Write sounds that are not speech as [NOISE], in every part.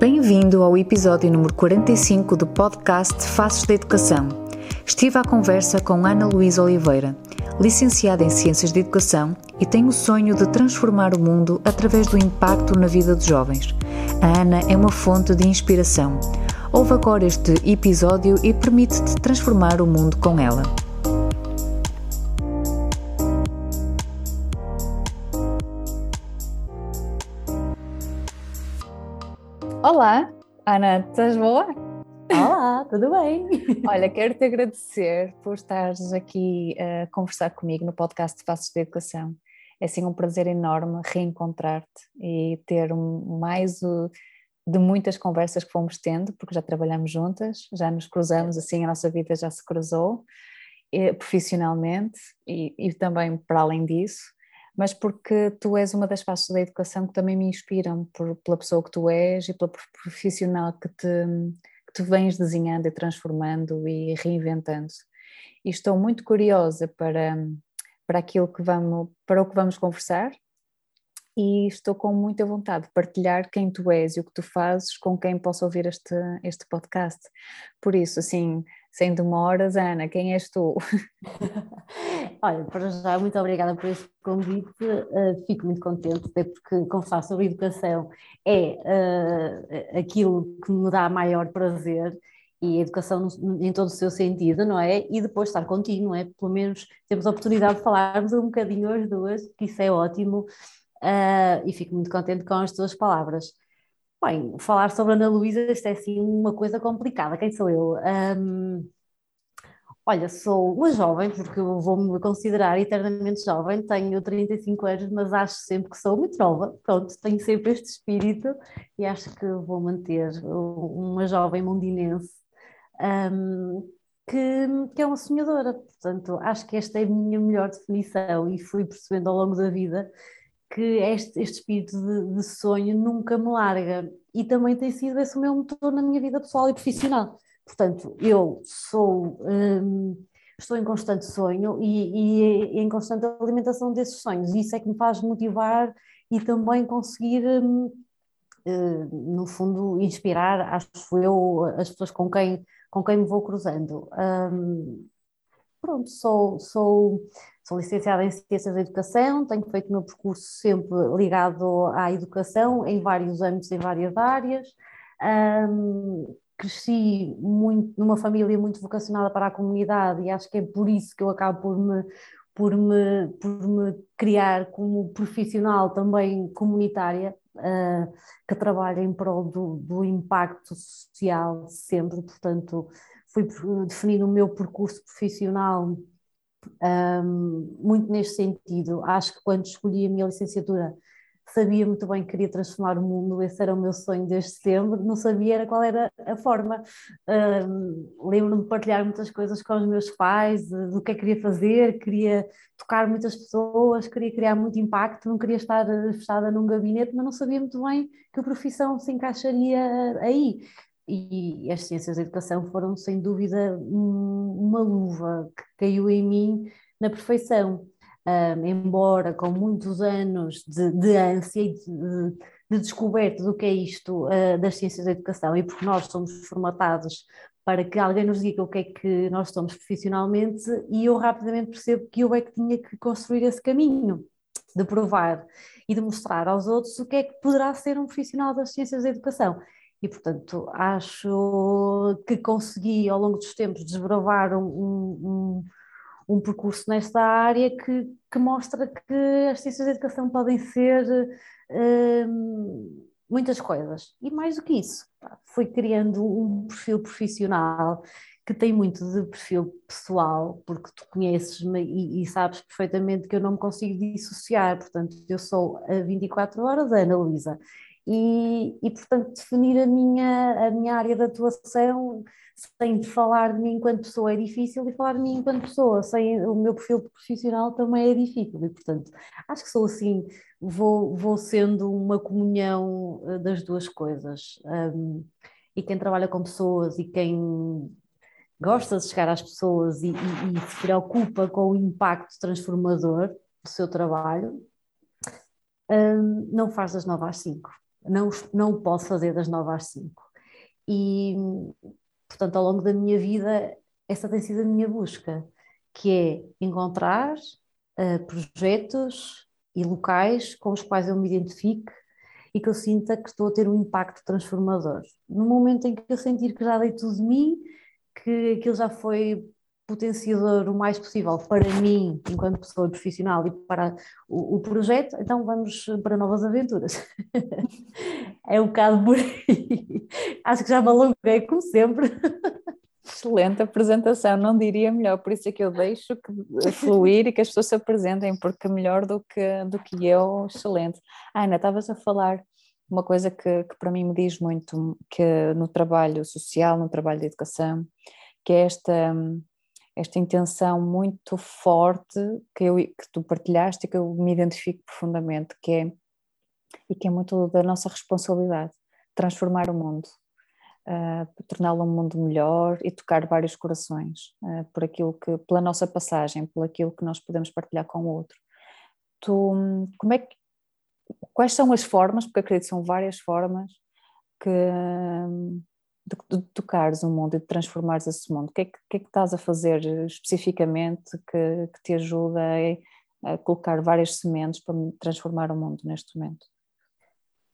Bem-vindo ao episódio número 45 do podcast Faces da Educação. Estive à conversa com Ana Luísa Oliveira, licenciada em Ciências de Educação e tem o sonho de transformar o mundo através do impacto na vida dos jovens. A Ana é uma fonte de inspiração. Ouve agora este episódio e permite-te transformar o mundo com ela. Olá, Ana, estás boa? Olá, tudo bem? [LAUGHS] Olha, quero te agradecer por estares aqui a conversar comigo no podcast de Faces de Educação. É assim um prazer enorme reencontrar-te e ter um, mais o, de muitas conversas que fomos tendo, porque já trabalhamos juntas, já nos cruzamos, assim a nossa vida já se cruzou e, profissionalmente e, e também para além disso mas porque tu és uma das faces da educação que também me inspiram por, pela pessoa que tu és e pela profissional que te, que tu vens desenhando e transformando e reinventando. E estou muito curiosa para, para aquilo que vamos, para o que vamos conversar e estou com muita vontade de partilhar quem tu és e o que tu fazes com quem possa ouvir este, este podcast. Por isso, assim, sem demoras, Ana, quem és tu? [LAUGHS] Olha, para já, muito obrigada por este convite, uh, fico muito contente, até porque conversar sobre educação é uh, aquilo que me dá maior prazer e a educação em todo o seu sentido, não é? E depois estar contigo, não é? Pelo menos temos a oportunidade de falarmos um bocadinho as duas, que isso é ótimo, uh, e fico muito contente com as tuas palavras. Bem, falar sobre Ana Luísa, isto é assim uma coisa complicada. Quem sou eu? Um, olha, sou uma jovem, porque vou-me considerar eternamente jovem, tenho 35 anos, mas acho sempre que sou muito nova. Pronto, tenho sempre este espírito e acho que vou manter uma jovem mundinense um, que, que é uma sonhadora. Portanto, acho que esta é a minha melhor definição e fui percebendo ao longo da vida que este, este espírito de, de, sonho nunca me larga e também tem sido esse o meu motor na minha vida pessoal e profissional. Portanto, eu sou, hum, estou em constante sonho e, e, em constante alimentação desses sonhos, isso é que me faz motivar e também conseguir, hum, hum, no fundo, inspirar, acho eu, as pessoas com quem, com quem me vou cruzando. Hum, pronto, sou, sou Sou licenciada em Ciências da Educação, tenho feito o meu percurso sempre ligado à educação, em vários âmbitos, em várias áreas. Um, cresci muito numa família muito vocacionada para a comunidade e acho que é por isso que eu acabo por me, por me, por me criar como profissional também comunitária, uh, que trabalha em prol do, do impacto social sempre, portanto fui definindo o meu percurso profissional um, muito neste sentido. Acho que quando escolhi a minha licenciatura sabia muito bem que queria transformar o mundo, esse era o meu sonho desde sempre, não sabia era qual era a forma. Um, Lembro-me de partilhar muitas coisas com os meus pais, do que é que queria fazer, queria tocar muitas pessoas, queria criar muito impacto, não queria estar fechada num gabinete, mas não sabia muito bem que profissão se encaixaria aí e as ciências da educação foram, sem dúvida, uma luva que caiu em mim na perfeição. Um, embora com muitos anos de, de ânsia e de, de, descoberta do que é isto uh, das ciências da educação, e porque nós somos formatados para que alguém nos diga o que é que nós somos profissionalmente, e eu rapidamente percebo que eu é que tinha que construir esse caminho de provar e de mostrar aos outros o que é que poderá ser um profissional das ciências da educação e, portanto, acho que consegui ao longo dos tempos desbravar um, um, um percurso nesta área que, que, mostra que as ciências da educação podem ser hum, muitas coisas. E mais do que isso, fui criando um perfil profissional que tem muito de perfil pessoal, porque tu conheces-me e, e, sabes perfeitamente que eu não me consigo dissociar, portanto, eu sou a 24 horas a Ana Luísa e, e, portanto, definir a minha, a minha área de atuação sem falar de mim enquanto pessoa é difícil e falar de mim enquanto pessoa sem o meu perfil profissional também é difícil. E portanto acho que sou assim vou, vou sendo uma comunhão eh, das duas coisas. Um, e quem trabalha com pessoas e quem gosta de chegar às pessoas e, e, e se preocupa com o impacto transformador do seu trabalho um, não faz das nove às cinco não, não posso fazer das nove às cinco e Portanto, ao longo da minha vida, essa tem sido a minha busca, que é encontrar uh, projetos e locais com os quais eu me identifique e que eu sinta que estou a ter um impacto transformador. No momento em que eu sentir que já dei tudo de mim, que aquilo já foi potenciador o mais possível para mim, enquanto pessoa profissional, e para o, o projeto, então vamos para novas aventuras. [LAUGHS] é um bocado por aí. Acho que já me alonguei, como sempre. Excelente apresentação, não diria melhor, por isso é que eu deixo que, fluir e que as pessoas se apresentem, porque melhor do que, do que eu, excelente. Ana, estavas a falar uma coisa que, que para mim me diz muito, que no trabalho social, no trabalho de educação, que é esta esta intenção muito forte que, eu, que tu partilhaste e que eu me identifico profundamente, que é, e que é muito da nossa responsabilidade, transformar o mundo, uh, torná-lo um mundo melhor e tocar vários corações, uh, por aquilo que, pela nossa passagem, por aquilo que nós podemos partilhar com o outro. Tu, como é que, quais são as formas, porque acredito que são várias formas, que, de, de tocares o mundo e de transformares esse mundo? O que é que, que, é que estás a fazer especificamente que, que te ajuda a, a, colocar várias sementes para transformar o mundo neste momento?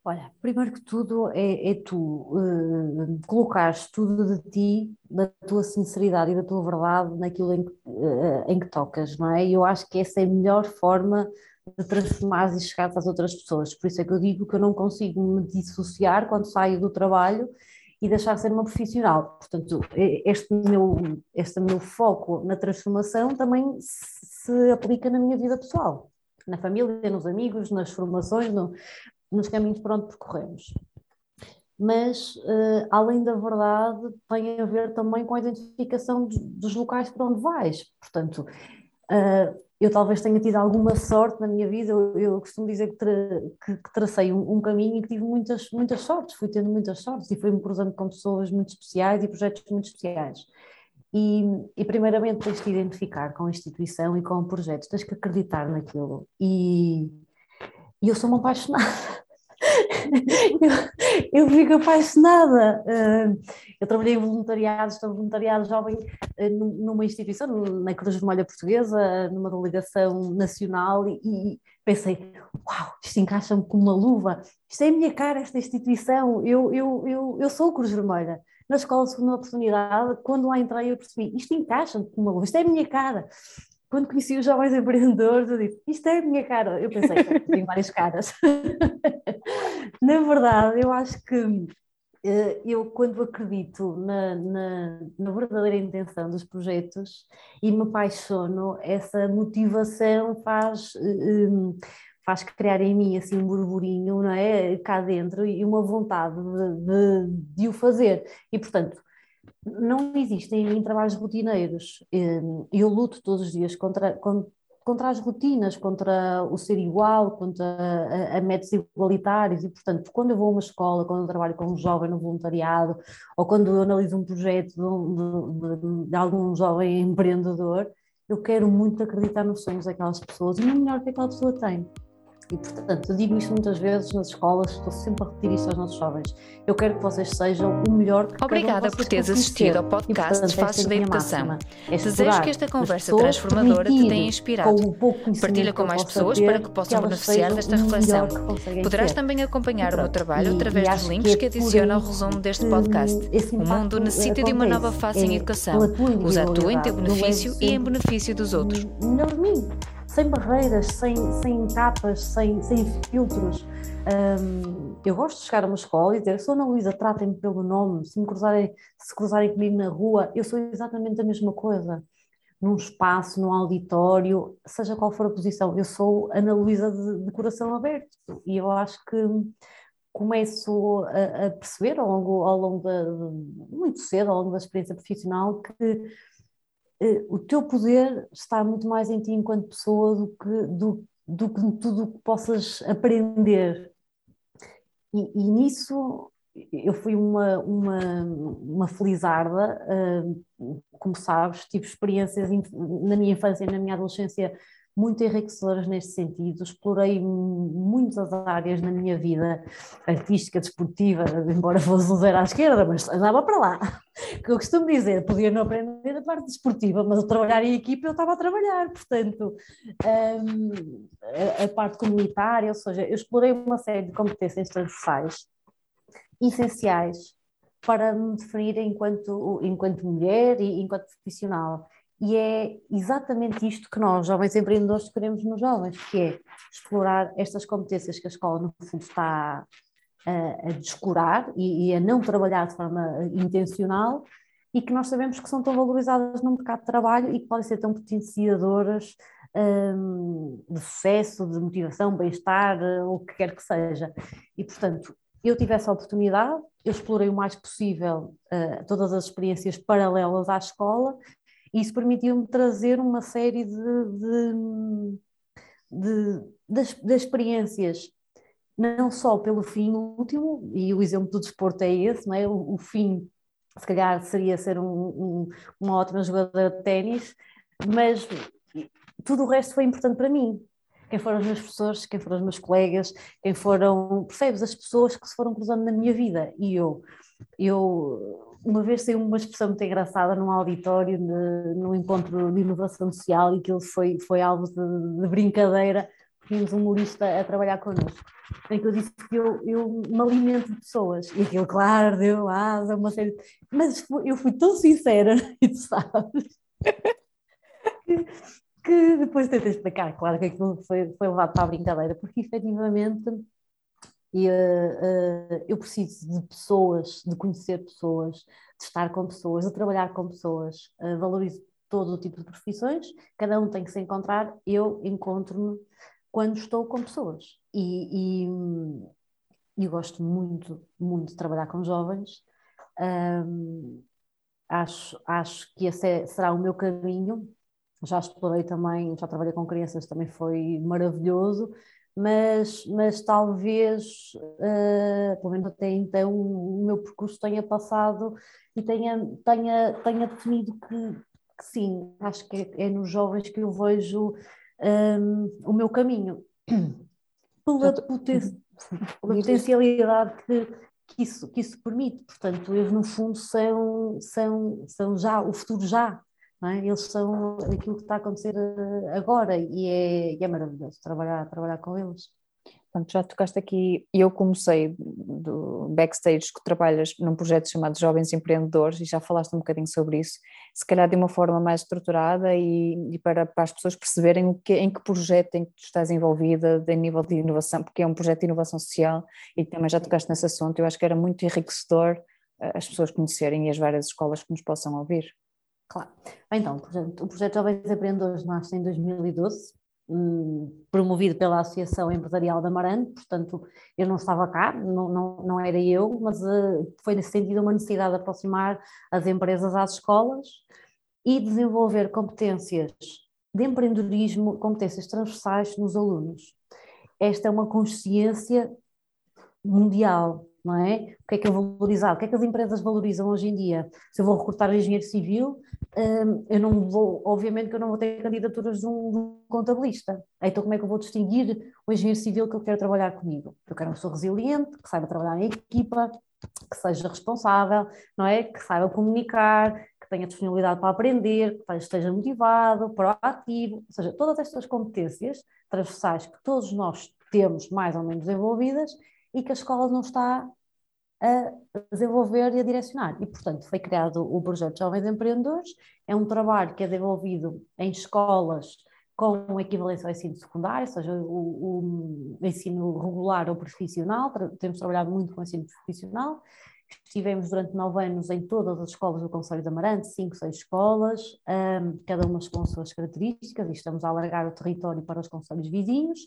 Olha, primeiro que tudo é, é tu uh, colocares tudo de ti, da tua sinceridade e da tua verdade naquilo em que, uh, em que tocas, não é? E eu acho que essa é a melhor forma de transformar e chegar às outras pessoas. Por isso é que eu digo que eu não consigo me dissociar quando saio do trabalho e deixar de ser uma profissional. Portanto, este meu, este meu foco na transformação também se aplica na minha vida pessoal, na família, nos amigos, nas formações, no, nos caminhos por onde percorremos. Mas, uh, além da verdade, tem a ver também com a identificação dos, dos locais por onde vais. Portanto, uh, eu talvez tenha tido alguma sorte na minha vida, eu, eu costumo dizer que, tra, que, que tracei um, um, caminho e que tive muitas, muitas sortes, fui tendo muitas sortes e fui-me cruzando com pessoas muito especiais e projetos muito especiais. E, e primeiramente tens que identificar com a instituição e com o projeto, tens que acreditar naquilo. E, e eu sou uma apaixonada [LAUGHS] eu, eu fico apaixonada. Uh, eu trabalhei em voluntariado, estou voluntariado jovem uh, numa instituição, na Cruz Vermelha Portuguesa, numa delegação nacional, e, e pensei: uau, isto encaixa-me como uma luva, isto é a minha cara, esta instituição, eu, eu, eu, eu sou Cruz Vermelha. Na escola de segunda oportunidade, quando lá entrei, eu percebi: isto encaixa-me como uma luva, isto é a minha cara quando conheci os jovens empreendedores, eu disse, isto é a minha cara. Eu pensei, tenho várias caras. [LAUGHS] na verdade, eu acho que eh, eu, quando acredito na, na, na, verdadeira intenção dos projetos e me apaixono, essa motivação faz, eh, eh, faz criar em mim assim um burburinho, não é? Cá dentro e uma vontade de, de, de o fazer. E, portanto, não existem em mim trabalhos rotineiros. Hum, eu luto todos os dias contra, contra as rotinas, contra o ser igual, contra a, a métodos igualitários e, portanto, quando eu vou a uma escola, quando eu trabalho com um jovem no voluntariado ou quando eu analiso um projeto de, de, de algum jovem [LAUGHS] empreendedor, eu quero muito acreditar nos sonhos daquelas pessoas e no melhor que aquela pessoa tem. E, portanto, eu digo isto muitas vezes nas escolas, estou sempre a repetir isto aos nossos jovens. Eu quero que vocês sejam o melhor que Obrigada por teres assistido ao podcast e, Faces da Educação. É Desejo que esta conversa transformadora te tenha inspirado. Partilha com mais pessoas para que possam beneficiar desta reflexão. Poderás também acompanhar o meu trabalho através dos links que adiciono ao resumo deste podcast. O mundo necessita de uma nova face em é educação. Usa a tua em teu benefício e em benefício dos outros. Melhor de mim sem barreiras, sem, sem capas, sem, sem filtros. Um, eu gosto de chegar a uma escola e dizer, sou Ana Luísa, tratem-me pelo nome, se me cruzarem, se cruzarem comigo na rua, eu sou exatamente a mesma coisa. Num espaço, num auditório, seja qual for a posição, eu sou Ana Luísa de, de coração aberto. E eu acho que começo a, a, perceber ao longo, ao longo da, muito cedo, ao longo da experiência profissional, que o teu poder está muito mais em ti enquanto pessoa do que, do, do que tudo o que possas aprender. E, e, nisso eu fui uma, uma, uma felizarda, uh, como sabes, tive experiências na minha infância e na minha adolescência muito enriquecedoras neste sentido. Explorei muitas áreas na minha vida, artística, desportiva, [LAUGHS] embora fosse um zero à esquerda, mas andava para lá. [LAUGHS] Que eu costumo dizer, podia não aprender a parte desportiva, mas o trabalhar em equipe eu estava a trabalhar, portanto, um, a, a parte comunitária, ou seja, eu explorei uma série de competências transversais essenciais para me definir enquanto, enquanto mulher e enquanto profissional. E é exatamente isto que nós, jovens empreendedores, queremos nos jovens, que é explorar estas competências que a escola, no fundo, está a, a descurar e, e, a não trabalhar de forma intencional e que nós sabemos que são tão valorizadas no mercado de trabalho e que podem ser tão potenciadoras um, de sucesso, de motivação, bem-estar, o que quer que seja. E, portanto, eu tive essa oportunidade, eu explorei o mais possível uh, todas as experiências paralelas à escola isso permitiu-me trazer uma série de, de, de, de experiências, não só pelo fim último, e o exemplo do desporto é esse, não é? o, o fim, se calhar, seria ser um, um, uma ótima jogadora de ténis, mas tudo o resto foi importante para mim. Quem foram os meus professores, quem foram os meus colegas, quem foram, percebes, as pessoas que se foram cruzando na minha vida. E eu, eu uma vez saiu uma expressão muito engraçada num auditório, de, num encontro de inovação social, e aquilo foi, foi algo de, de brincadeira, tínhamos um humorista a trabalhar connosco, em que eu disse que eu, eu me alimento de pessoas, e aquilo, claro, deu asa, uma série de... Mas eu fui tão sincera, [LAUGHS] e tu sabes, que, que depois tentei explicar, claro que aquilo foi, foi levado para a brincadeira, porque efetivamente e, uh, eu preciso de pessoas, de conhecer pessoas, de estar com pessoas, de trabalhar com pessoas. Uh, valorizo todo o tipo de profissões, cada um tem que se encontrar. Eu encontro-me quando estou com pessoas. E, e, e gosto muito, muito de trabalhar com jovens. Um, acho, acho que esse é, será o meu caminho. Já explorei também, já trabalhei com crianças, também foi maravilhoso mas, mas talvez, uh, pelo menos até então, o meu percurso tenha passado e tenha, tenha, tenha definido que, que sim, acho que é, é, nos jovens que eu vejo um, ehm, o meu caminho, [CLEARS THROAT] pela, poten [LAUGHS] pela potencialidade que, que, isso, que isso permite. Portanto, eles, no fundo, são, são, são já o futuro já. É? Eles são aquilo que está a acontecer eh, agora e é, e é maravilhoso trabalhar, trabalhar com eles. Portanto, já tocaste aqui, eu comecei do backstage que trabalhas num projeto chamado Jovens Empreendedores e já falaste um bocadinho sobre isso, se calhar de uma forma mais estruturada e, e para, para, as pessoas perceberem o que, em que projeto em que tu estás envolvida, em nível de inovação, porque é um projeto de inovação social e também já tocaste nesse assunto, eu acho que era muito enriquecedor eh, as pessoas conhecerem e as várias escolas que nos possam ouvir. Claro. Então, o projeto Jovens Empreendedores nasce em 2012, hum, promovido pela Associação Empresarial da Marante, portanto, eu não estava cá, não, não, não era eu, mas uh, foi nesse sentido uma necessidade de aproximar as empresas às escolas e desenvolver competências de empreendedorismo, competências transversais nos alunos. Esta é uma consciência mundial, não é? O que é que é valorizado? O que é que as empresas valorizam hoje em dia? Se eu vou recrutar engenheiro civil, eu não vou, obviamente que eu não vou ter candidaturas de um, contabilista. Então como é que eu vou distinguir o engenheiro civil que eu quero trabalhar comigo? Eu quero uma pessoa resiliente, que saiba trabalhar em equipa, que seja responsável, não é? Que saiba comunicar, que tenha disponibilidade para aprender, que esteja motivado, proativo, ou seja, todas estas competências transversais que todos nós temos mais ou menos desenvolvidas e que a escola não está a desenvolver e a direcionar. E, portanto, foi criado o projeto Jovens Empreendedores, é um trabalho que é desenvolvido em escolas com equivalência ao ensino secundário, ou seja, o, o ensino regular ou profissional, temos trabalhado muito com o ensino profissional, estivemos durante nove anos em todas as escolas do Conselho de Amarante, cinco, seis escolas, um, cada uma com as suas características, e estamos a alargar o território para os conselhos vizinhos,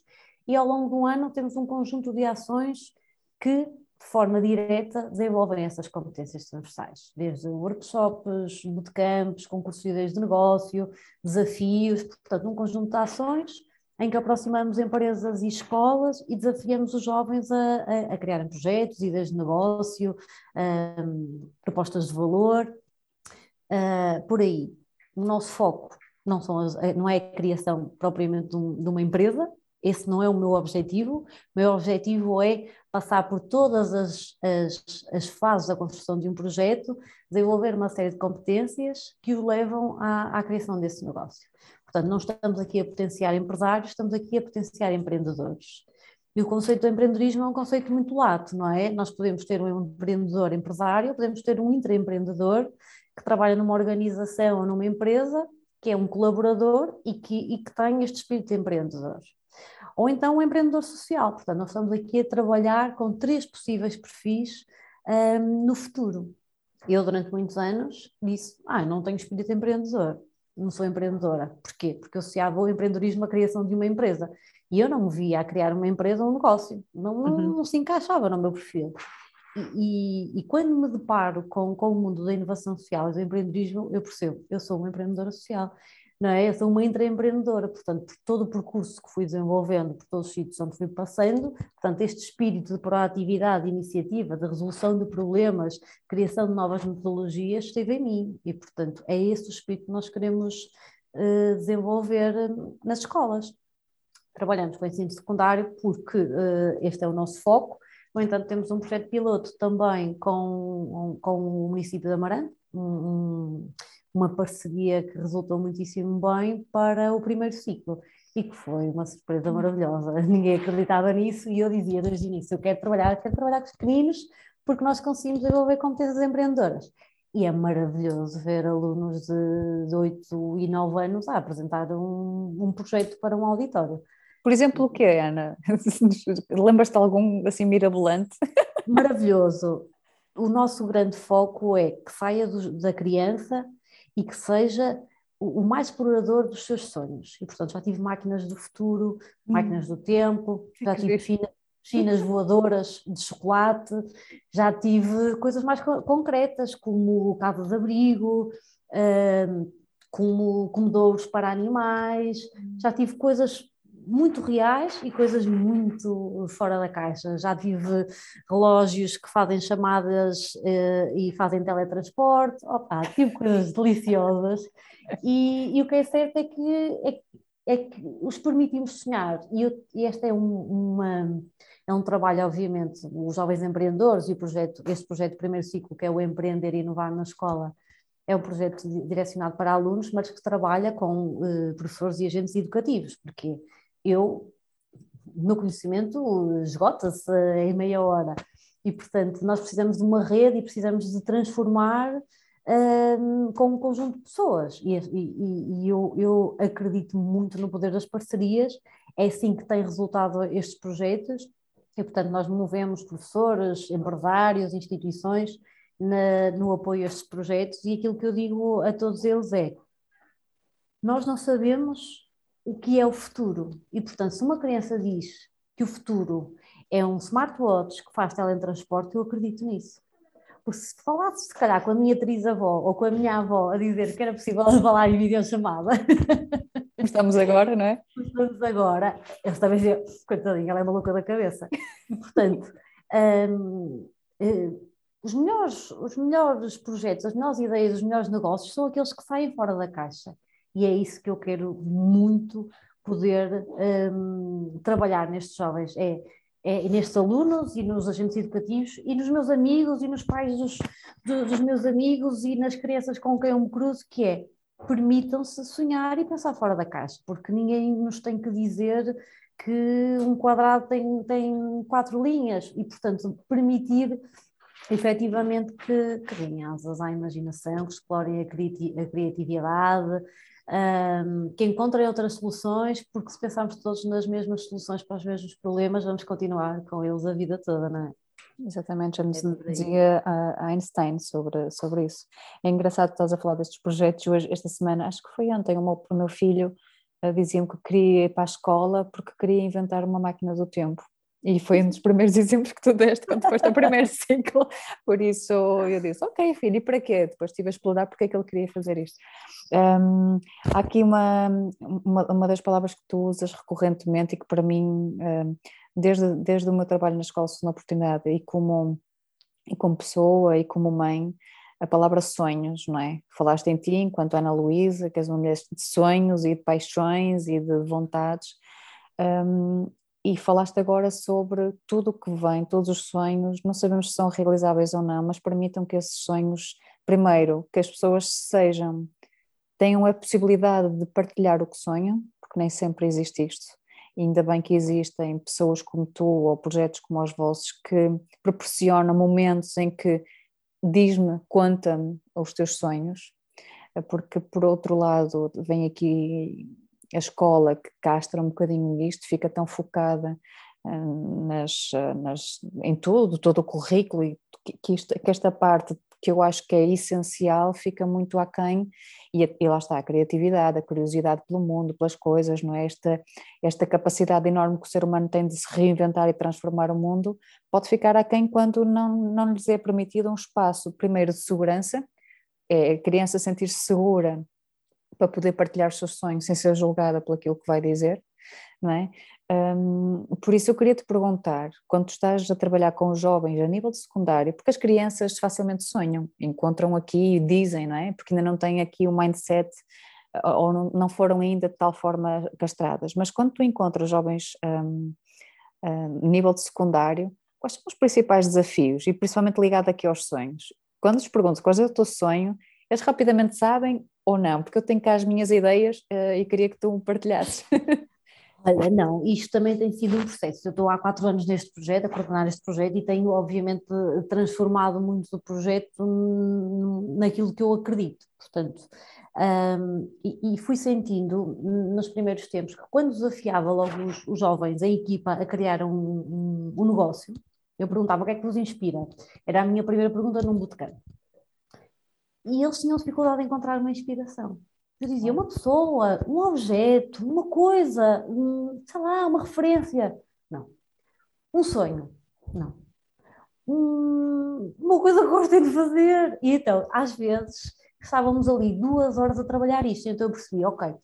e ao longo do ano temos um conjunto de ações que de forma direta desenvolvem essas competências transversais, desde workshops, bootcamps, concursos de ideias de negócio, desafios, portanto um conjunto de ações em que aproximamos empresas e escolas e desafiamos os jovens a, a, a criarem projetos, ideias de negócio, um, propostas de valor, uh, por aí. O nosso foco não, são as, não é a criação propriamente de, um, de uma empresa, esse não é o meu objetivo. O meu objetivo é passar por todas as, as, as, fases da construção de um projeto, desenvolver uma série de competências que o levam à, à criação desse negócio. Portanto, não estamos aqui a potenciar empresários, estamos aqui a potenciar empreendedores. E o conceito do empreendedorismo é um conceito muito lato, não é? Nós podemos ter um empreendedor empresário, podemos ter um intraempreendedor que trabalha numa organização ou numa empresa, que é um colaborador e que, e que tem este espírito de empreendedor. Ou então um empreendedor social. Portanto, nós estamos aqui a trabalhar com três possíveis perfis um, no futuro. Eu, durante muitos anos, disse: Ah, não tenho espírito empreendedor, não sou empreendedora. Porquê? Porque eu associava o empreendedorismo à criação de uma empresa. E eu não me via a criar uma empresa ou um negócio. Não, não, uhum. não se encaixava no meu perfil. E, e, e, quando me deparo com, com o mundo da inovação social e do empreendedorismo, eu percebo, eu sou uma empreendedora social não é? Eu sou uma intraempreendedora, portanto, por todo o percurso que fui desenvolvendo, por todos os sítios onde fui passando, portanto, este espírito de proatividade, de iniciativa, de resolução de problemas, criação de novas metodologias, esteve em mim e, portanto, é esse o espírito que nós queremos uh, desenvolver uh, nas escolas. Trabalhamos com o ensino secundário porque uh, este é o nosso foco, no entanto, temos um projeto piloto também com, com o município de Amarante, um, um uma parceria que resultou muitíssimo bem para o primeiro ciclo e que foi uma surpresa maravilhosa. [LAUGHS] Ninguém acreditava nisso e eu dizia desde o início: eu quero trabalhar, quero trabalhar com os pequeninos porque nós conseguimos desenvolver competências empreendedoras. E é maravilhoso ver alunos de, de 8 e 9 anos a apresentar um, um projeto para um auditório. Por exemplo, o que é, Ana? [LAUGHS] Lembras-te de algum assim mirabolante? Maravilhoso. O nosso grande foco é que saia do, da criança e que seja o, o mais explorador dos seus sonhos. E, portanto, já tive máquinas do futuro, hum. máquinas do tempo, já tive piscinas voadoras de chocolate, já tive coisas mais concretas, como casas de abrigo, hum, como comedouros para animais, hum. já tive coisas muito reais e coisas muito fora da caixa. Já tive relógios que fazem chamadas uh, e fazem teletransporte, opa, tive coisas [LAUGHS] deliciosas. E, e, o que é certo é que, é, é que os permitimos sonhar. E, eu, e este é um, uma, é um trabalho, obviamente, os jovens empreendedores e o projeto, este projeto primeiro ciclo, que é o Empreender e Inovar na Escola, é um projeto direcionado para alunos, mas que trabalha com uh, professores e agentes educativos, porque eu, o meu conhecimento esgota-se em meia hora. E, portanto, nós precisamos de uma rede e precisamos de transformar um, com um conjunto de pessoas. E, e, e eu, eu, acredito muito no poder das parcerias, é assim que tem resultado estes projetos. E, portanto, nós movemos professores, empresários, instituições na, no apoio a estes projetos. E aquilo que eu digo a todos eles é: nós não sabemos o que é o futuro. E, portanto, se uma criança diz que o futuro é um smartwatch que faz teletransporte, eu acredito nisso. Porque se falasse, se calhar, com a minha atriz-avó ou com a minha avó a dizer que era possível falar em videochamada. Estamos agora, não é? [LAUGHS] Estamos agora. Eu também dizia, coitadinha, ela é maluca da cabeça. E, portanto, hum, eh, os, melhores, os melhores projetos, as melhores ideias, os melhores negócios são aqueles que saem fora da caixa e é isso que eu quero muito poder um, trabalhar nestes jovens, é, é, nestes alunos e nos agentes educativos e nos meus amigos e nos pais dos, dos meus amigos e nas crianças com quem eu me cruzo, que é permitam-se sonhar e pensar fora da caixa, porque ninguém nos tem que dizer que um quadrado tem, tem quatro linhas e, portanto, permitir efetivamente que, que deem asas à imaginação, que explorem a, criati a criatividade, um, que encontrem outras soluções, porque se pensarmos todos nas mesmas soluções para os mesmos problemas, vamos continuar com eles a vida toda, não é? Exatamente, já nos é dizia Einstein sobre, sobre isso. É engraçado que estás a falar destes projetos hoje, esta semana, acho que foi ontem, o meu, o meu filho uh, dizia-me que queria ir para a escola porque queria inventar uma máquina do tempo. E foi um dos primeiros [LAUGHS] exemplos que tu deste quando foste ao primeiro [LAUGHS] ciclo, por isso eu disse, ok filho, e para quê? Depois estive a explorar porque é que ele queria fazer isto. Um, há aqui uma, uma, uma, das palavras que tu usas recorrentemente e que para mim, um, desde, desde o meu trabalho na escola na oportunidade e como, e como pessoa e como mãe, a palavra sonhos, não é? Falaste em ti enquanto Ana Luísa, que és uma mulher de sonhos e de paixões e de vontades, um, e falaste agora sobre tudo o que vem, todos os sonhos, não sabemos se são realizáveis ou não, mas permitam que esses sonhos, primeiro, que as pessoas sejam, tenham a possibilidade de partilhar o que sonham, porque nem sempre existe isto. Ainda bem que existem pessoas como tu ou projetos como os vossos que proporcionam momentos em que diz-me, conta-me os teus sonhos, porque por outro lado vem aqui a escola que castra um bocadinho isto, fica tão focada hum, nas, nas, em tudo, todo o currículo e que, isto, que esta parte que eu acho que é essencial fica muito aquém e, e lá está a criatividade, a curiosidade pelo mundo, pelas coisas, não é? Esta, esta capacidade enorme que o ser humano tem de se reinventar e transformar o mundo pode ficar aquém quando não, não lhes é permitido um espaço, primeiro de segurança, é a criança sentir-se segura para poder partilhar os seus sonhos sem ser julgada por aquilo que vai dizer, não é? Um, por isso eu queria te perguntar, quando estás a trabalhar com os jovens a nível de secundário, porque as crianças facilmente sonham, encontram aqui e dizem, não é? Porque ainda não têm aqui o mindset ou não, não foram ainda de tal forma castradas, mas quando tu encontras jovens um, um, nível de secundário, quais são os principais desafios e principalmente ligado aqui aos sonhos? Quando lhes pergunto qual é o teu sonho, eles rapidamente sabem ou não, porque eu tenho cá as minhas ideias uh, e queria que tu partilhasses. [LAUGHS] Olha, não, isto também tem sido um processo. Eu estou há quatro anos neste projeto, a coordenar este projeto, e tenho, obviamente, transformado muito do projeto naquilo que eu acredito. Portanto, um, e, e, fui sentindo nos primeiros tempos que quando desafiava logo os, os jovens, a equipa, a criar um, um, um, negócio, eu perguntava o que é que vos inspira. Era a minha primeira pergunta num bootcamp. E eles tinham dificuldade em encontrar uma inspiração. Eu dizia uma pessoa, um objeto, uma coisa, um, sei lá, uma referência. Não. Um sonho. Não. Um, uma coisa que gostem de fazer. E então, às vezes, estávamos ali duas horas a trabalhar isto, então eu percebi, ok,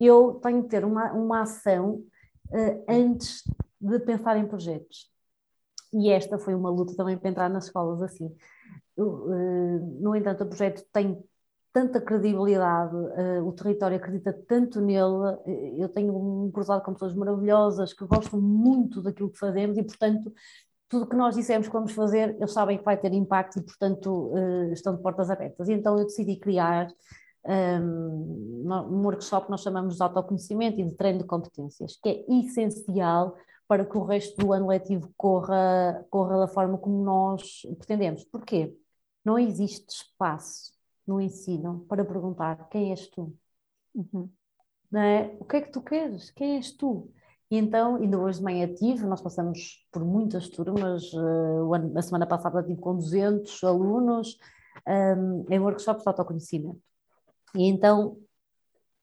eu tenho que ter uma, uma ação uh, antes de pensar em projetos. E esta foi uma luta também para entrar nas escolas assim. Uh, no entanto, o projeto tem tanta credibilidade, uh, o território acredita tanto nele, eh, eu tenho um cruzado com pessoas maravilhosas que gostam muito daquilo que fazemos e, portanto, tudo que nós dissemos que vamos fazer, eles sabem que vai ter impacto e, portanto, estão de portas abertas. E então eu decidi criar ehm, um workshop que nós chamamos de autoconhecimento e de treino de competências, que é essencial para que o resto do ano letivo corra, corra da forma como nós pretendemos. Porquê? Não existe espaço no ensino para perguntar quem és tu? Uhum. É? O que é que tu queres? Quem és tu? E então, ainda hoje de manhã tive, nós passamos por muitas turmas, uh, a semana passada tive com 200 alunos um, em workshops de autoconhecimento. E então,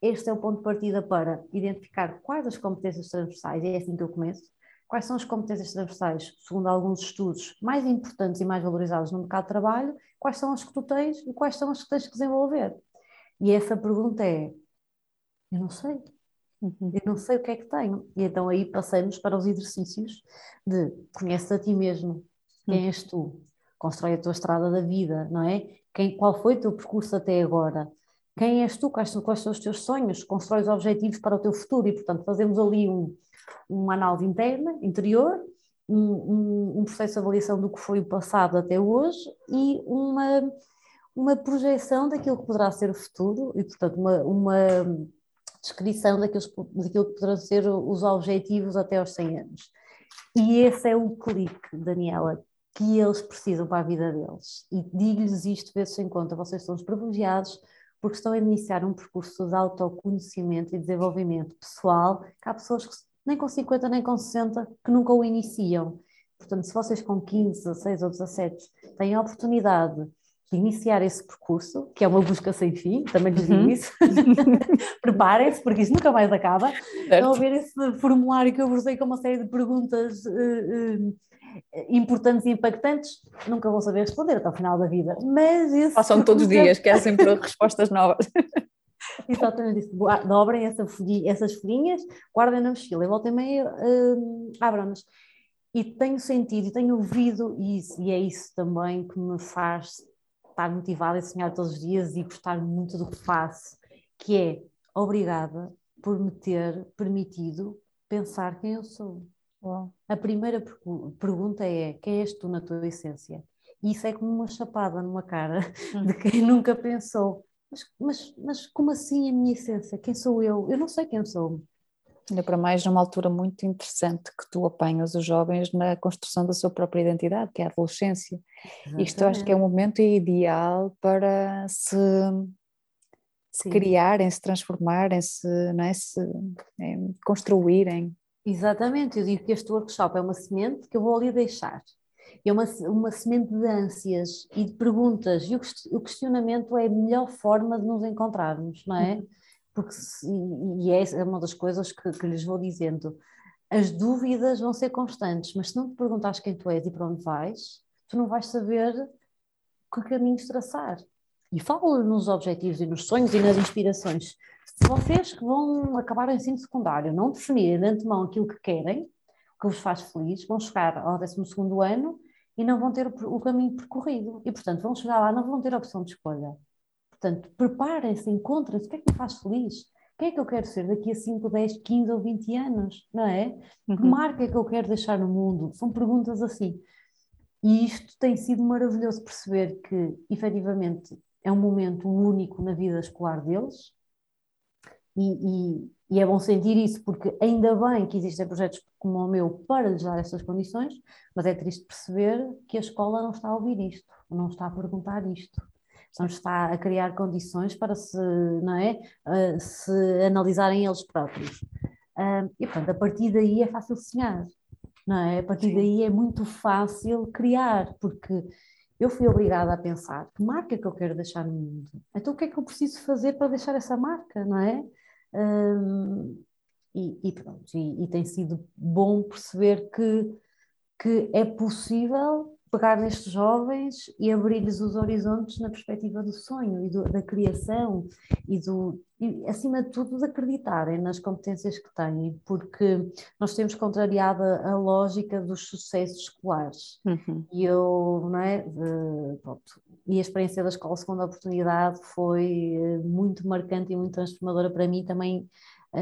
este é o ponto de partida para identificar quais as competências transversais, e é assim que eu começo, quais são as competências transversais, segundo alguns estudos, mais importantes e mais valorizadas no mercado de trabalho, quais são as que tu tens e quais são as que tens que desenvolver. E essa pergunta é: eu não sei. Uhum. Eu não sei o que é que tenho. E então aí passamos para os exercícios de conhece a ti mesmo, quem uhum. és tu, constrói a tua estrada da vida, não é? Quem, qual foi o teu percurso até agora? Quem és tu? Quais são, quais são os teus sonhos? Constrói os objetivos para o teu futuro e, portanto, fazemos ali um, uma análise interna, interior, um, um, processo de avaliação do que foi o passado até hoje e uma, uma projeção daquilo que poderá ser o futuro e, portanto, uma, uma descrição daqueles, daquilo que poderão ser os objetivos até aos 100 anos. E esse é o clique, Daniela, que eles precisam para a vida deles. E digo-lhes isto vezes em conta, vocês são os privilegiados porque estão a iniciar um percurso de autoconhecimento e desenvolvimento pessoal, que há pessoas que nem com 50 nem com 60 que nunca o iniciam. Portanto, se vocês com 15, 16 ou 17 têm a oportunidade de iniciar esse percurso, que é uma busca sem fim, também lhes digo uhum. isso. [LAUGHS] Preparem-se, porque isso nunca mais acaba. Estão a ver esse formulário que eu vos dei com uma série de perguntas uh, uh, importantes e impactantes, nunca vou saber responder até ao final da vida. Mas esse Passam todos os dias, quero [LAUGHS] sempre respostas novas. Exatamente isso. Dobrem essa folhinha, essas folhinhas, guardem na mochila e voltem meio, uh, abram-nas. E tenho sentido e tenho ouvido isso, e é isso também que me faz estar motivada a sonhar todos os dias e gostar muito do que faço, que é obrigada por me ter permitido pensar quem eu sou. A primeira pergunta é: quem és tu na tua essência? E isso é como uma chapada numa cara [LAUGHS] de hum. quem nunca pensou. Mas, mas, mas como assim a minha essência? Quem sou eu? Eu não sei quem sou. Ainda para mais numa altura muito interessante que tu apanhas os jovens na construção da sua própria identidade, que é a adolescência. Exatamente. Isto acho que é um momento ideal para se, se criarem, se transformarem, se, é? se é, construírem. Exatamente, eu digo que este workshop é uma semente que eu vou ali deixar. É uma, uma semente de ânsias e de perguntas, e o questionamento é a melhor forma de nos encontrarmos, não é? Uhum porque e é uma das coisas que, que lhes vou dizendo. As dúvidas vão ser constantes, mas se não te perguntares quem tu és e para onde vais, tu não vais saber que caminhos traçar. E falo nos objetivos e nos sonhos e nas inspirações. Se vocês que vão acabar o ensino secundário não definirem de antemão aquilo que querem, o que vos faz feliz, vão chegar ao 12 ano e não vão ter o caminho percorrido. E, portanto, vão chegar lá não vão ter a opção de escolha. Portanto, preparem-se, encontrem-se, o que é que me faz feliz? Quem é que eu quero ser daqui a 5, 10, 15 ou 20 anos, não é? Uhum. Que marca é que eu quero deixar no mundo? São perguntas assim. E isto tem sido maravilhoso perceber que, efetivamente, é um momento único na vida escolar deles e, e, e, é bom sentir isso, porque ainda bem que existem projetos como o meu para lhes dar essas condições, mas é triste perceber que a escola não está a ouvir isto, não está a perguntar isto então está a criar condições para se, não é, uh, se analisarem eles próprios. Uh, e portanto, a partir daí é fácil sonhar, não é? A partir Sim. daí é muito fácil criar, porque eu fui obrigada a pensar que marca que eu quero deixar no mundo. Então o que é que eu preciso fazer para deixar essa marca, não é? E, e, pronto, e, e, tem sido bom perceber que, que é possível pegar nestes jovens e abrir-lhes os horizontes na perspectiva do sonho e do, da criação e, do, e, acima de tudo, de acreditarem nas competências que têm, porque nós temos contrariado a lógica dos sucessos escolares. Uhum. E eu, não é? De, pronto, e a experiência da escola segunda oportunidade foi eh, muito marcante e muito transformadora para mim também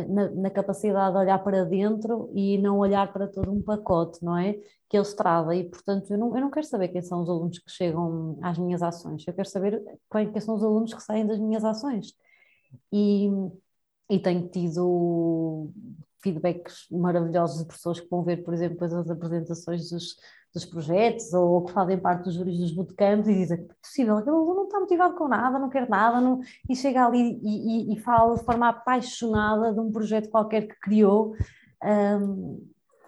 na, na, capacidade de olhar para dentro e não olhar para todo um pacote, não é? Que ele trava e, portanto, eu não, eu não quero saber quem são os alunos que chegam às minhas ações, eu quero saber quem, quem são os alunos que saem das minhas ações. E, e tenho tido feedbacks maravilhosos de pessoas que vão ver, por exemplo, as apresentações dos, dos projetos ou que fazem parte dos júris dos bootcamps e dizem que é possível, aquele aluno não está motivado com nada, não quer nada, não... e chega ali e, e, e, fala de forma apaixonada de um projeto qualquer que criou. Um,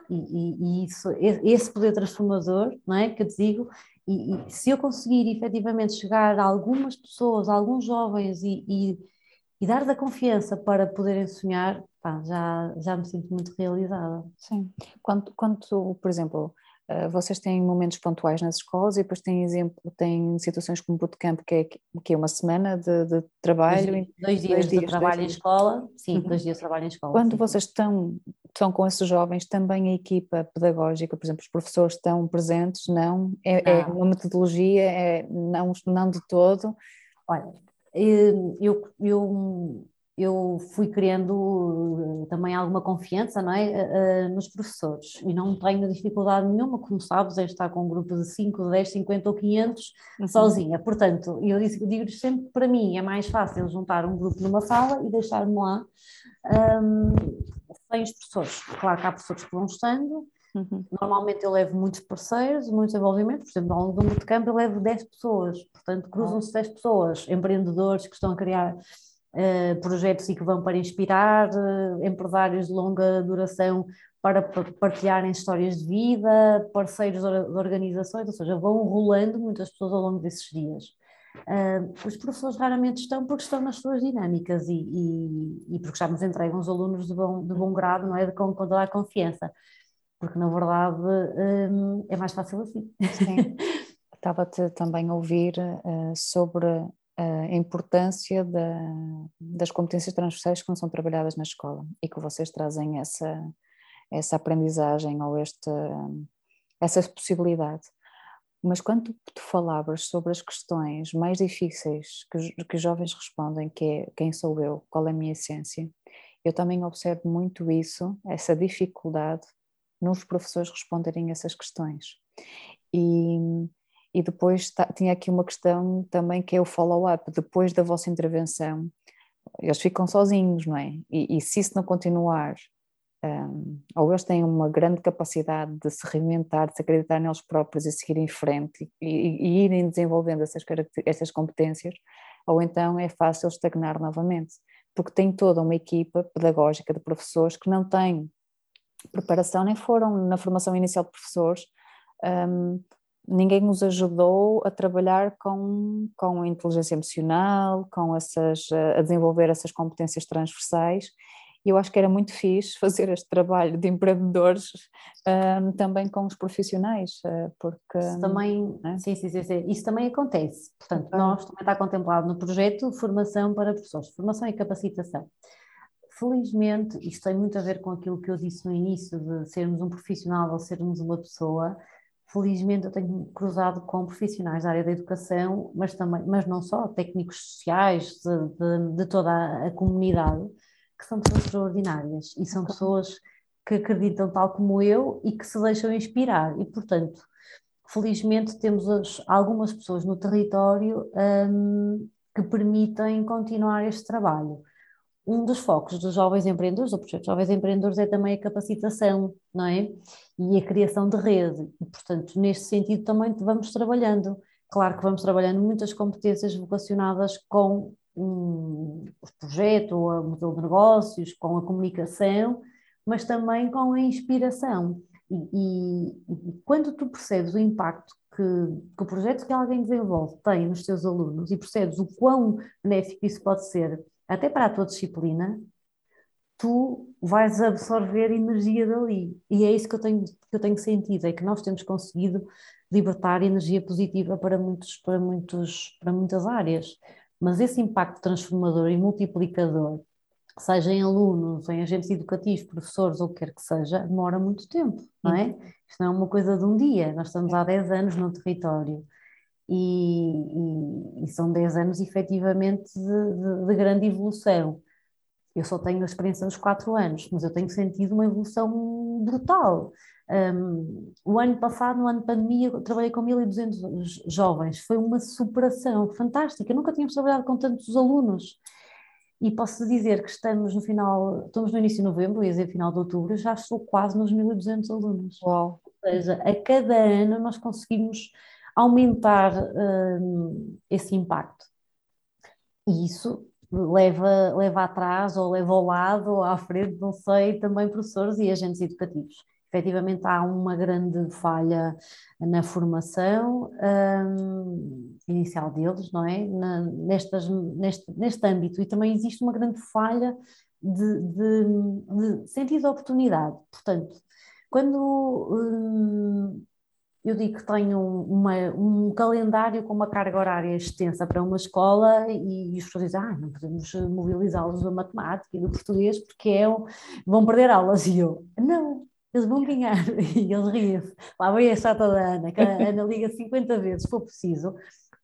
e, e, isso, esse poder transformador, não é, que eu te digo, e, e, se eu conseguir efetivamente chegar a algumas pessoas, a alguns jovens e, e, e dar da confiança para poderem sonhar, pá, já, já me sinto muito realizada. Sim. Quando, quando por exemplo, vocês têm momentos pontuais nas escolas e depois têm, exemplo, têm situações como bootcamp, que é, que é uma semana de, de trabalho. Dois, dois, dias dois, dias de trabalho em escola, sim, uhum. dois dias de trabalho em escola. Quando sim. vocês estão, estão com esses jovens, também a equipa pedagógica, por exemplo, os professores estão presentes? Não? É, é não. é uma metodologia? É, não, não de todo? Olha, eu, eu eu fui criando eh, também alguma confiança não é, eh, eh, nos professores e não tenho dificuldade nenhuma, como sabes, em estar com um grupo de 5, 10, 50 ou 500 uhum. sozinha. Portanto, eu digo-lhes sempre que para mim é mais fácil juntar um grupo numa sala e deixar-me lá um, sem os professores. Claro que há professores que vão estando, Uhum. Normalmente eu levo muitos parceiros, muitos envolvimentos, por exemplo, ao longo do bootcamp eu levo 10 pessoas, portanto cruzam-se 10 pessoas, empreendedores que estão a criar projetos e que vão para inspirar uh, empresários de longa duração para partilharem histórias de vida, parceiros de organizações, ou seja, vão rolando muitas pessoas ao longo desses dias. Uh, os professores raramente estão porque estão nas suas dinâmicas e, e, e porque já nos entregam os alunos de bom, de bom grado, não é? De, com, com toda a confiança, porque na verdade é mais fácil assim. Sim. [LAUGHS] Estava-te também a ouvir sobre a importância da, das competências transversais que não são trabalhadas na escola e que vocês trazem essa, essa aprendizagem ou este, essa possibilidade. Mas quando tu falavas sobre as questões mais difíceis que, que os jovens respondem, que é quem sou eu, qual é a minha essência, eu também observo muito isso, essa dificuldade nos professores responderem essas questões. E, e depois tá, tinha aqui uma questão também que é o follow-up, depois da vossa intervenção, eles ficam sozinhos, não é? E, e se isso não continuar um, ou eles têm uma grande capacidade de se reinventar, de se acreditar neles próprios e seguir em frente e, e, e irem desenvolvendo essas, essas competências, ou então é fácil estagnar novamente, porque tem toda uma equipa pedagógica de professores que não têm preparação, nem foram na formação inicial de professores, um, ninguém os ajudou a trabalhar com, com a inteligência emocional, com essas, a desenvolver essas competências transversais e eu acho que era muito fixe [LAUGHS] fazer este trabalho de empreendedores um, também com os profissionais, uh, porque... Isso também, é? sim, sim, sim, sim, isso também acontece. Portanto, nós também está contemplado no projeto Formação para Professores, Formação e Capacitação. Felizmente, isto tem muito a ver com aquilo que eu disse no início, de sermos um profissional ou sermos uma pessoa, felizmente eu tenho cruzado com profissionais da área da educação, mas também, mas não só, técnicos sociais, de, de, de toda a, comunidade, que são pessoas extraordinárias e são pessoas que acreditam tal como eu e que se deixam inspirar. E, portanto, felizmente temos as, algumas pessoas no território um, que permitem continuar este trabalho. Um dos focos dos jovens empreendedores, do projeto Jovens Empreendedores, é também a capacitação, não é? E a criação de rede. E, portanto, neste sentido também vamos trabalhando. Claro que vamos trabalhando muitas competências vocacionadas com o projeto, o modelo de negócios, com a comunicação, mas também com a inspiração. E, e, e quando tu percebes o impacto que, que, o projeto que alguém desenvolve tem nos teus alunos e percebes o quão benéfico isso pode ser, até para a tua disciplina, tu vais absorver energia dali. E é isso que eu tenho, que eu tenho sentido, é que nós temos conseguido libertar energia positiva para, muitos, para, muitos, para muitas áreas mas esse impacto transformador e multiplicador, seja em alunos, em agentes educativos, professores ou o que quer que seja, demora muito tempo, não é? Isto não é uma coisa de um dia, nós estamos há 10 anos no território. E, e, e são 10 anos efetivamente de, de, de grande evolução. Eu só tenho a experiência dos 4 anos, mas eu tenho sentido uma evolução brutal. Um, o ano passado, no ano de pandemia, trabalhei com 1.200 jovens. Foi uma superação fantástica. Nunca tínhamos trabalhado com tantos alunos. E posso dizer que estamos no final, estamos no início de novembro, ia dizer final de outubro, já estou quase nos 1.200 alunos. Uau. Ou seja, a cada ano nós conseguimos aumentar um, esse impacto. E isso leva, leva atrás, ou leva ao lado, ou à frente, não sei, também professores e agentes educativos efetivamente há uma grande falha na formação um, inicial deles, não é? Na, nestas, neste, neste âmbito, e também existe uma grande falha de, de, de sentido de oportunidade. Portanto, quando hum, eu digo que tenho uma, um calendário com uma carga horária extensa para uma escola e, os professores dizem, ah, não podemos mobilizá-los da matemática e do português porque é, vão perder aulas. E eu, não, eles vão ganhar. [LAUGHS] E eles riem-se. Lá vem a chata da Ana, que a Ana liga 50 vezes, se for preciso,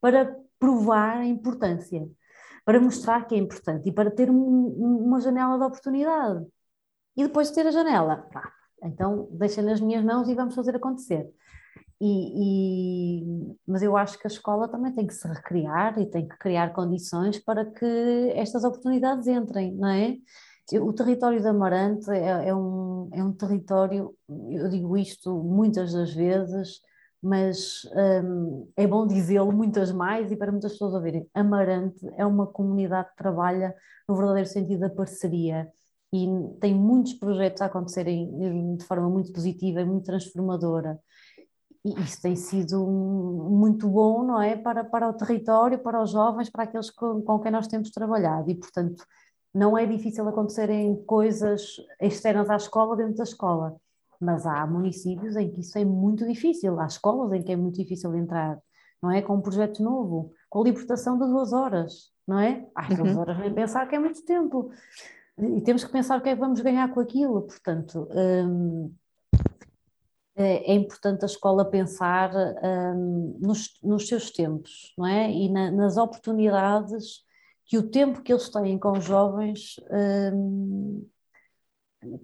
para provar a importância, para mostrar que é importante e para ter um, uma janela de oportunidade. E depois de ter a janela, pá, então deixem nas minhas mãos e vamos fazer acontecer. E, e, mas eu acho que a escola também tem que se recriar e tem que criar condições para que estas oportunidades entrem, não é? O território de Amarante é, é, um, é um território, eu digo isto muitas das vezes, mas um, é bom dizê-lo muitas mais e para muitas pessoas ouvirem. Amarante é uma comunidade que trabalha no verdadeiro sentido da parceria e tem muitos projetos a acontecerem de forma muito positiva e muito transformadora. E isso tem sido muito bom, não é? Para, para o território, para os jovens, para aqueles com, com quem nós temos trabalhado. E, portanto, não é difícil acontecerem coisas externas à escola dentro da escola. Mas há municípios em que isso é muito difícil, há escolas em que é muito difícil entrar, não é? Com um projeto novo, com a libertação de duas horas, não é? Ah, duas uhum. horas nem pensar que é muito tempo. E temos que pensar o que é que vamos ganhar com aquilo. Portanto, hum, é, é importante a escola pensar um, nos, nos, seus tempos, não é? E na, nas oportunidades que o tempo que eles têm com os jovens, um,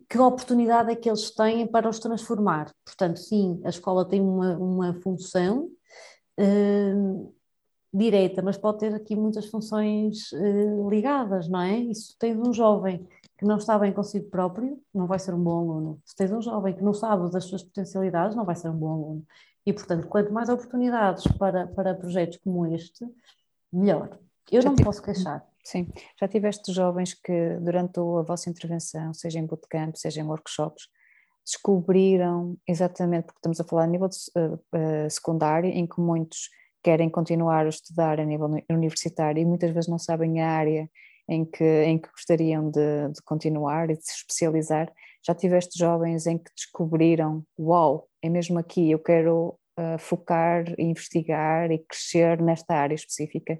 que oportunidade é que eles têm para os transformar. Portanto, sim, a escola tem uma, uma função um, direta, mas pode ter aqui muitas funções uh, ligadas, não é? Isso tem um jovem que não está bem consigo próprio, não vai ser um bom aluno. Se tens um jovem que não sabe das suas potencialidades, não vai ser um bom aluno. E, portanto, quanto mais oportunidades para, para projetos como este, melhor. Eu Já não me posso queixar. Sim, já tiveste jovens que durante a vossa intervenção, seja em bootcamp, seja em workshops, descobriram exatamente, porque estamos a falar a nível de, uh, uh, secundário, em que muitos querem continuar a estudar a nível universitário e muitas vezes não sabem a área em que, em que gostariam de, de continuar e de se especializar. Já tiveste jovens em que descobriram: uau, é mesmo aqui, eu quero uh, focar, investigar e crescer nesta área específica?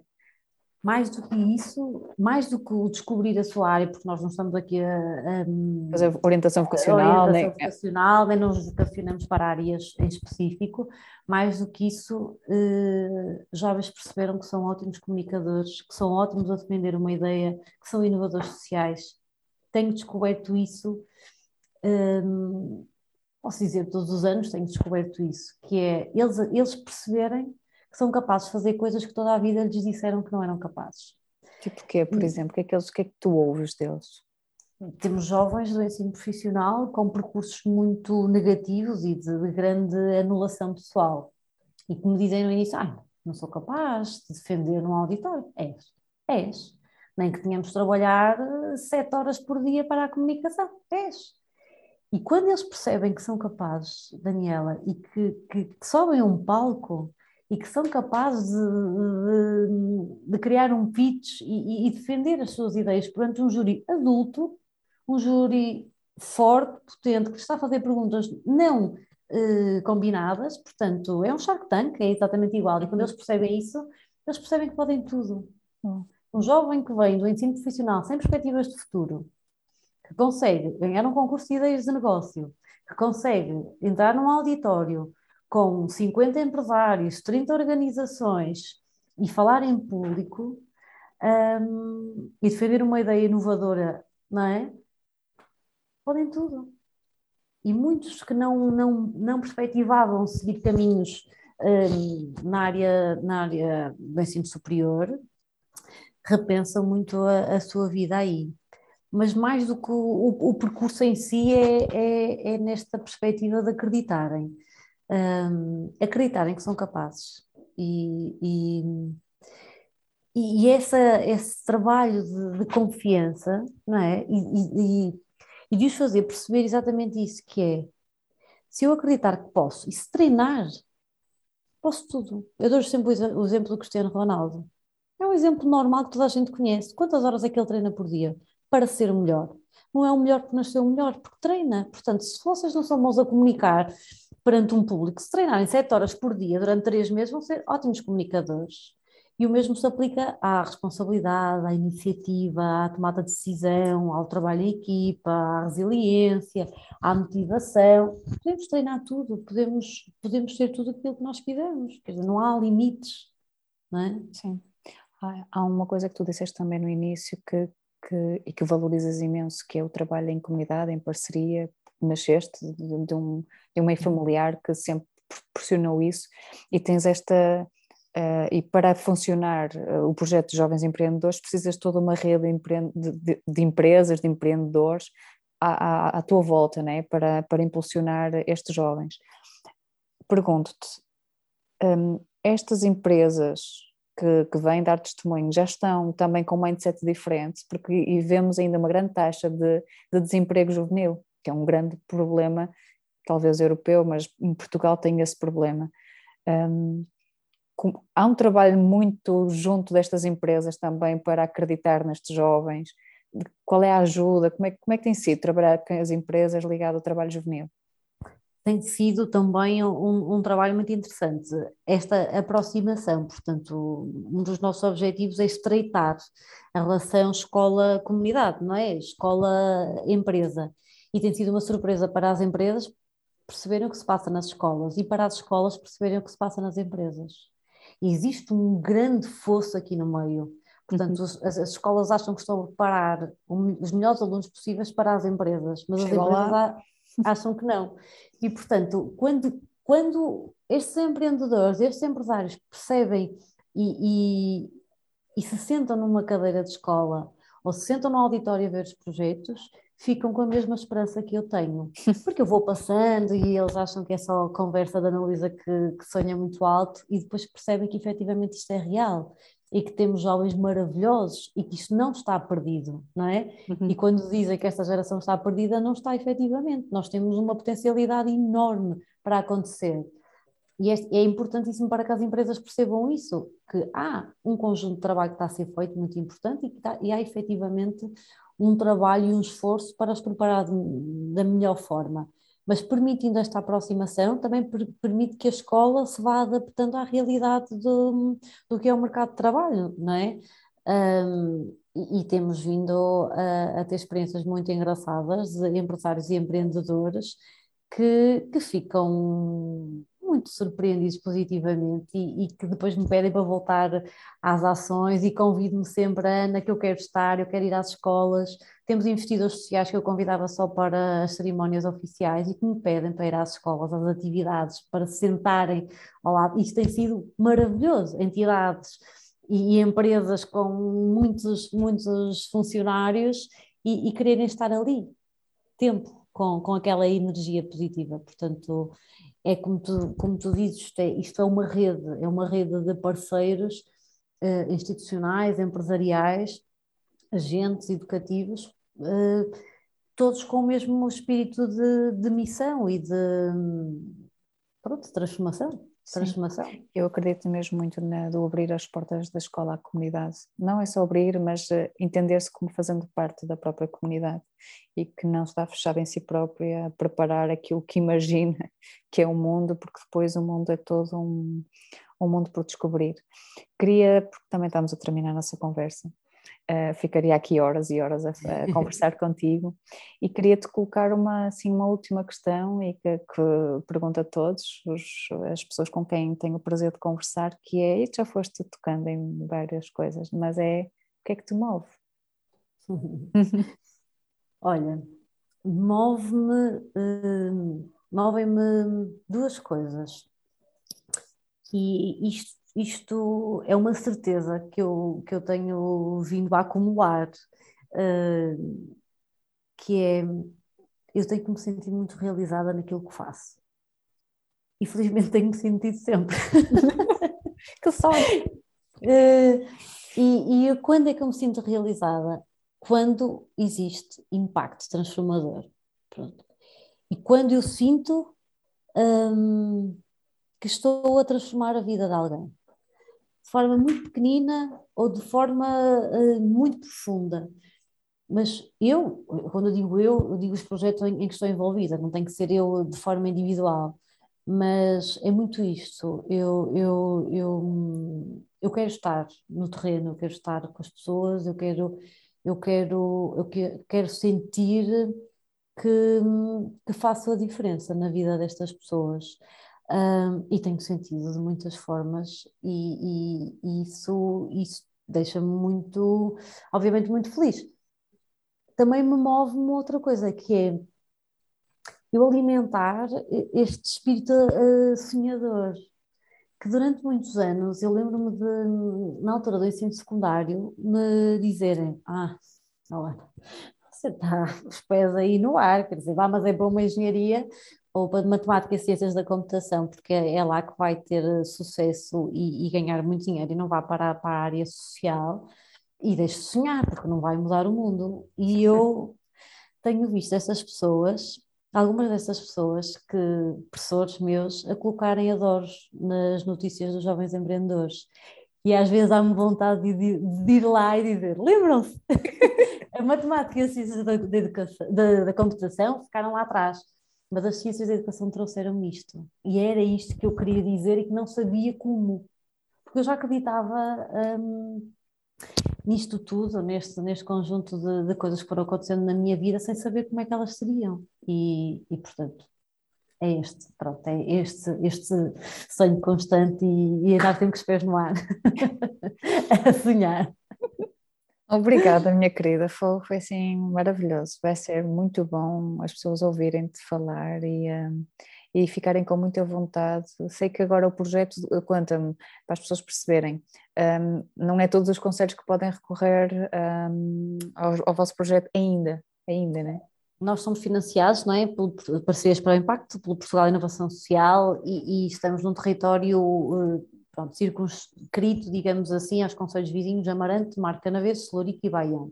Mais do que isso, mais do que o descobrir a sua área, porque nós não estamos aqui a, a fazer orientação vocacional, orientação nem, vocacional, nem nos vocacionamos para áreas em específico, mais do que isso, eh, jovens perceberam que são ótimos comunicadores, que são ótimos a defender uma ideia, que são inovadores sociais. Tenho descoberto isso, eh, posso dizer todos os anos, tenho descoberto isso, que é eles, eles perceberem que são capazes de fazer coisas que toda a vida lhes disseram que não eram capazes. Tipo o quê, por hum. exemplo? O que é que, eles, que, é que tu ouves deles? Temos jovens do ensino profissional com percursos muito negativos e de, de grande anulação pessoal e que me dizem no início, ah, não sou capaz de defender num auditório. És, és. Nem que tenhamos de trabalhar eh, sete horas por dia para a comunicação. És. E quando eles percebem que são capazes, Daniela, e que, que, que sobem a um palco e que são capazes de, de, de criar um pitch e, e, defender as suas ideias perante um júri adulto, um júri forte, potente, que está a fazer perguntas não eh, combinadas, portanto, é um Shark Tank, é exatamente igual, e quando eles percebem isso, eles percebem que podem tudo. Um jovem que vem do ensino profissional sem perspectivas de futuro, que consegue ganhar um concurso de ideias de negócio, que consegue entrar num auditório, com 50 empresários, 30 organizações e falar em público um, e defender uma ideia inovadora, não é? Podem tudo. E muitos que não, não, não perspectivavam seguir caminhos um, na, área, na área do ensino superior repensam muito a, a sua vida aí mas mais do que o, o, o percurso em si é, é, é, nesta perspectiva de acreditarem um, acreditarem que são capazes. E, e, e essa, esse trabalho de, de, confiança, não é? E, e, e de os fazer perceber exatamente isso, que é, se eu acreditar que posso, e se treinar, posso tudo. Eu dou sempre o exemplo do Cristiano Ronaldo. É um exemplo normal que toda a gente conhece. Quantas horas é que ele treina por dia para ser o melhor? Não é o melhor que nasceu o melhor, porque treina. Portanto, se vocês não são bons a comunicar, perante um público, se treinarem sete horas por dia durante três meses, vão ser ótimos comunicadores. E o mesmo se aplica à responsabilidade, à iniciativa, à tomada de decisão, ao trabalho em equipa, à resiliência, à motivação. Podemos treinar tudo, podemos, podemos ser tudo aquilo que nós quisermos. Quer dizer, não há limites, não é? Sim. Há uma coisa que tu disseste também no início que, que, e que valorizas imenso, que é o trabalho em comunidade, em parceria, nasceste de, de, um, de um meio uhum. familiar que sempre proporcionou isso e tens esta Uh, e para funcionar uh, o projeto de jovens empreendedores precisas de toda uma rede de, de, de empresas, de empreendedores à, à, à, tua volta, né? para, para impulsionar estes jovens. Pergunto-te, um, estas empresas que, que, vêm dar testemunho já estão também com um mindset diferente, porque e vemos ainda uma grande taxa de, de desemprego juvenil que é um grande problema talvez europeu, mas em Portugal tem esse problema. Um, há um trabalho muito junto destas empresas também para acreditar nestes jovens. Qual é a ajuda? Como é, como é que tem sido trabalhar com as empresas ligado ao trabalho juvenil? Tem sido também um, um trabalho muito interessante. Esta aproximação, portanto, um dos nossos objetivos é estreitar a relação escola-comunidade, não é? Escola-empresa. E tem sido uma surpresa para as empresas perceberem o que se passa nas escolas e para as escolas perceberem o que se passa nas empresas. E existe um grande fosso aqui no meio. Portanto, uhum. as, as, escolas acham que estão a preparar os melhores alunos possíveis para as empresas, mas Chega as empresas lá. acham que não. E, portanto, quando, quando estes empreendedores, estes empresários percebem e, e, e se sentam numa cadeira de escola ou se sentam no auditório a ver os projetos, ficam com a mesma esperança que eu tenho. Porque eu vou passando e eles acham que é só conversa da Analisa que, que sonha muito alto e depois percebem que efetivamente isto é real e que temos jovens maravilhosos e que isto não está perdido, não é? Uhum. E quando dizem que esta geração está perdida, não está efetivamente. Nós temos uma potencialidade enorme para acontecer. E é, é importantíssimo para que as empresas percebam isso, que há um conjunto de trabalho que está a ser feito muito importante e, que está, e há efetivamente um trabalho e um esforço para os preparar da melhor forma. Mas permitindo esta aproximação, também per permite que a escola se vá adaptando à realidade do, do que é o mercado de trabalho, não é? Um, e, e, temos vindo a, a, ter experiências muito engraçadas de empresários e empreendedores que, que ficam muito surpreendidos positivamente e, e, que depois me pedem para voltar às ações e convido-me sempre, Ana, que eu quero estar, eu quero ir às escolas. Temos investidores sociais que eu convidava só para as cerimónias oficiais e que me pedem para ir às escolas, às atividades, para se sentarem ao lado. Isto tem sido maravilhoso. Entidades e, e empresas com muitos, muitos funcionários e, e quererem estar ali, tempo, com, com aquela energia positiva. Portanto, é como tu, como tu dizes, isto é, isto é uma rede, é uma rede de parceiros uh, institucionais, empresariais, agentes educativos, uh, todos com o mesmo espírito de, de missão e de, pronto, de transformação transformação. Eu acredito mesmo muito na, do abrir as portas da escola à comunidade. Não é só abrir, mas uh, entender-se como fazendo parte da própria comunidade e que não está fechada em si própria a preparar aquilo que [LAUGHS] imagina que é o mundo, porque depois o mundo é todo um, um mundo por descobrir. Queria, porque também estamos a terminar a nossa conversa, Uh, ficaria aqui horas e horas a, a conversar [LAUGHS] contigo e queria-te colocar uma, assim, uma última questão e que, que pergunto a todos os, as pessoas com quem tenho o prazer de conversar, que é, e já foste tocando em várias coisas, mas é, o que é que te move? [LAUGHS] Olha, move-me, uh, movem-me duas coisas e isto isto é uma certeza que eu, que eu tenho vindo a acumular, uh, que é eu tenho que me sentir muito realizada naquilo que faço. E felizmente [LAUGHS] tenho-me sentido sempre. [LAUGHS] que sorte! Uh, e, e quando é que eu me sinto realizada? Quando existe impacto transformador. Pronto. E quando eu sinto um, que estou a transformar a vida de alguém de forma muito pequenina ou de forma uh, muito profunda. Mas eu, quando eu digo eu, eu digo os projetos em, em que estou envolvida, não tem que ser eu de forma individual, mas é muito isto. Eu, eu, eu, eu quero estar no terreno, eu quero estar com as pessoas, eu quero, eu quero, eu quero sentir que, que faço a diferença na vida destas pessoas. Um, e tenho sentido de muitas formas e, e, e isso, isso deixa-me muito, obviamente muito feliz. Também me move uma outra coisa que é eu alimentar este espírito uh, sonhador que durante muitos anos eu lembro-me de, na altura do ensino secundário, me dizerem: Ah, olha, você está os pés aí no ar, quer dizer, vá, mas é para uma engenharia ou para matemática e ciências da computação, porque é lá que vai ter eh, sucesso e, e ganhar muito dinheiro e não vai parar para a área social e deixe de sonhar, porque não vai mudar o mundo. E eu tenho visto essas pessoas algumas dessas pessoas que, professores meus, a colocarem adores nas notícias dos jovens empreendedores. E às vezes há-me vontade de, de, ir lá e dizer: lembram-se? [LAUGHS] a matemática e a ciência da, da, da computação ficaram lá atrás, mas as ciências da educação trouxeram isto. E era isto que eu queria dizer e que não sabia como. Porque eu já acreditava. Hum, nisto tudo, neste, neste conjunto de, de, coisas que foram acontecendo na minha vida, sem saber como é que elas seriam. E, e portanto, é este, pronto, é este, este sonho constante e, e nós temos que os pés no ar [LAUGHS] a sonhar. Obrigada, minha querida, foi, foi assim maravilhoso. Vai ser muito bom as pessoas ouvirem-te falar e, um, e ficarem com muita vontade. Sei que agora o projeto, conta-me, para as pessoas perceberem, um, não é todos os conselhos que podem recorrer um, ao, ao, vosso projeto ainda, ainda, né? Nós somos financiados, não é, por Parcerias para o Impacto, pelo Portugal Inovação Social e, e estamos num território uh, pronto, circunscrito, digamos assim, aos conselhos vizinhos Amarante, Mar Canaveses, Celurico e Baião.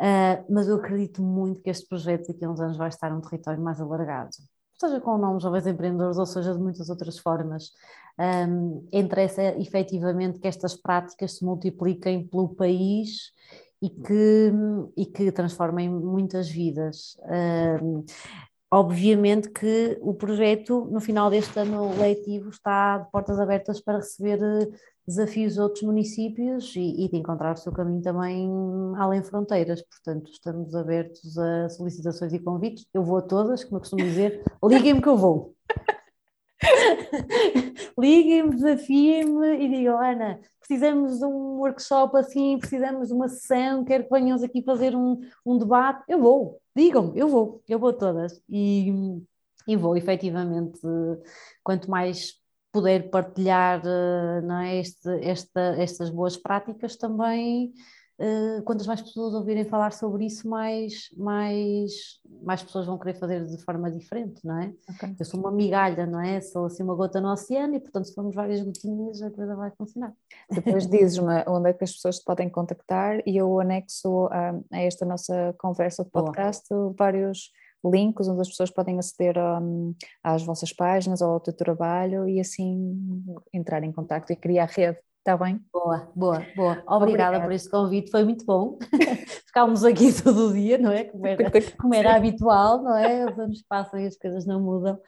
Uh, mas eu acredito muito que este projeto daqui a uns anos vai estar num território mais alargado seja com o nome Jovens Empreendedores ou seja de muitas outras formas. Um, interessa efetivamente que estas práticas se multipliquem pelo país e que, e que transformem muitas vidas. Um, obviamente que o projeto, no final deste ano letivo, está de portas abertas para receber desafios a outros municípios e, e, de encontrar o seu caminho também além fronteiras. Portanto, estamos abertos a solicitações e convites. Eu vou a todas, como eu costumo dizer, [LAUGHS] liguem-me que eu vou. [LAUGHS] Liguem-me, desafiem-me e digam, Ana, precisamos de um workshop assim, precisamos de uma sessão, quero que venham aqui fazer um, um debate. Eu vou, digam-me, eu vou, eu vou todas. E, e vou, efetivamente, quanto mais poder partilhar eh, não é, este, esta, estas boas práticas também, quantas mais pessoas ouvirem falar sobre isso, mais, mais, mais pessoas vão querer fazer de forma diferente, não é? Okay. Eu sou uma migalha, não é? Sou assim uma gota no oceano e, portanto, se formos várias gotinhas, a coisa vai funcionar. Depois [LAUGHS] dizes-me onde é que as pessoas te podem contactar e eu anexo a, a esta nossa conversa de podcast Boa. vários links onde as pessoas podem aceder um, às vossas páginas ou ao teu trabalho e assim entrar em contato e criar rede. Está bem? Boa, boa, boa. Obrigada, Obrigada. por este convite, foi muito bom. [LAUGHS] Ficámos aqui [LAUGHS] todo o dia, não é? Como era, como era habitual, não é? Os anos passam e as coisas não mudam.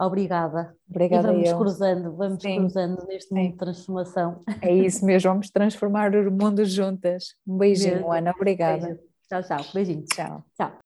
Obrigada. Obrigada. E vamos eu. cruzando, vamos Sim. cruzando neste mundo Sim. de transformação. É isso mesmo, vamos transformar o mundo juntas. Um beijinho, Ana. Obrigada. Beijo. Tchau, tchau. Beijinho. Tchau. Tchau.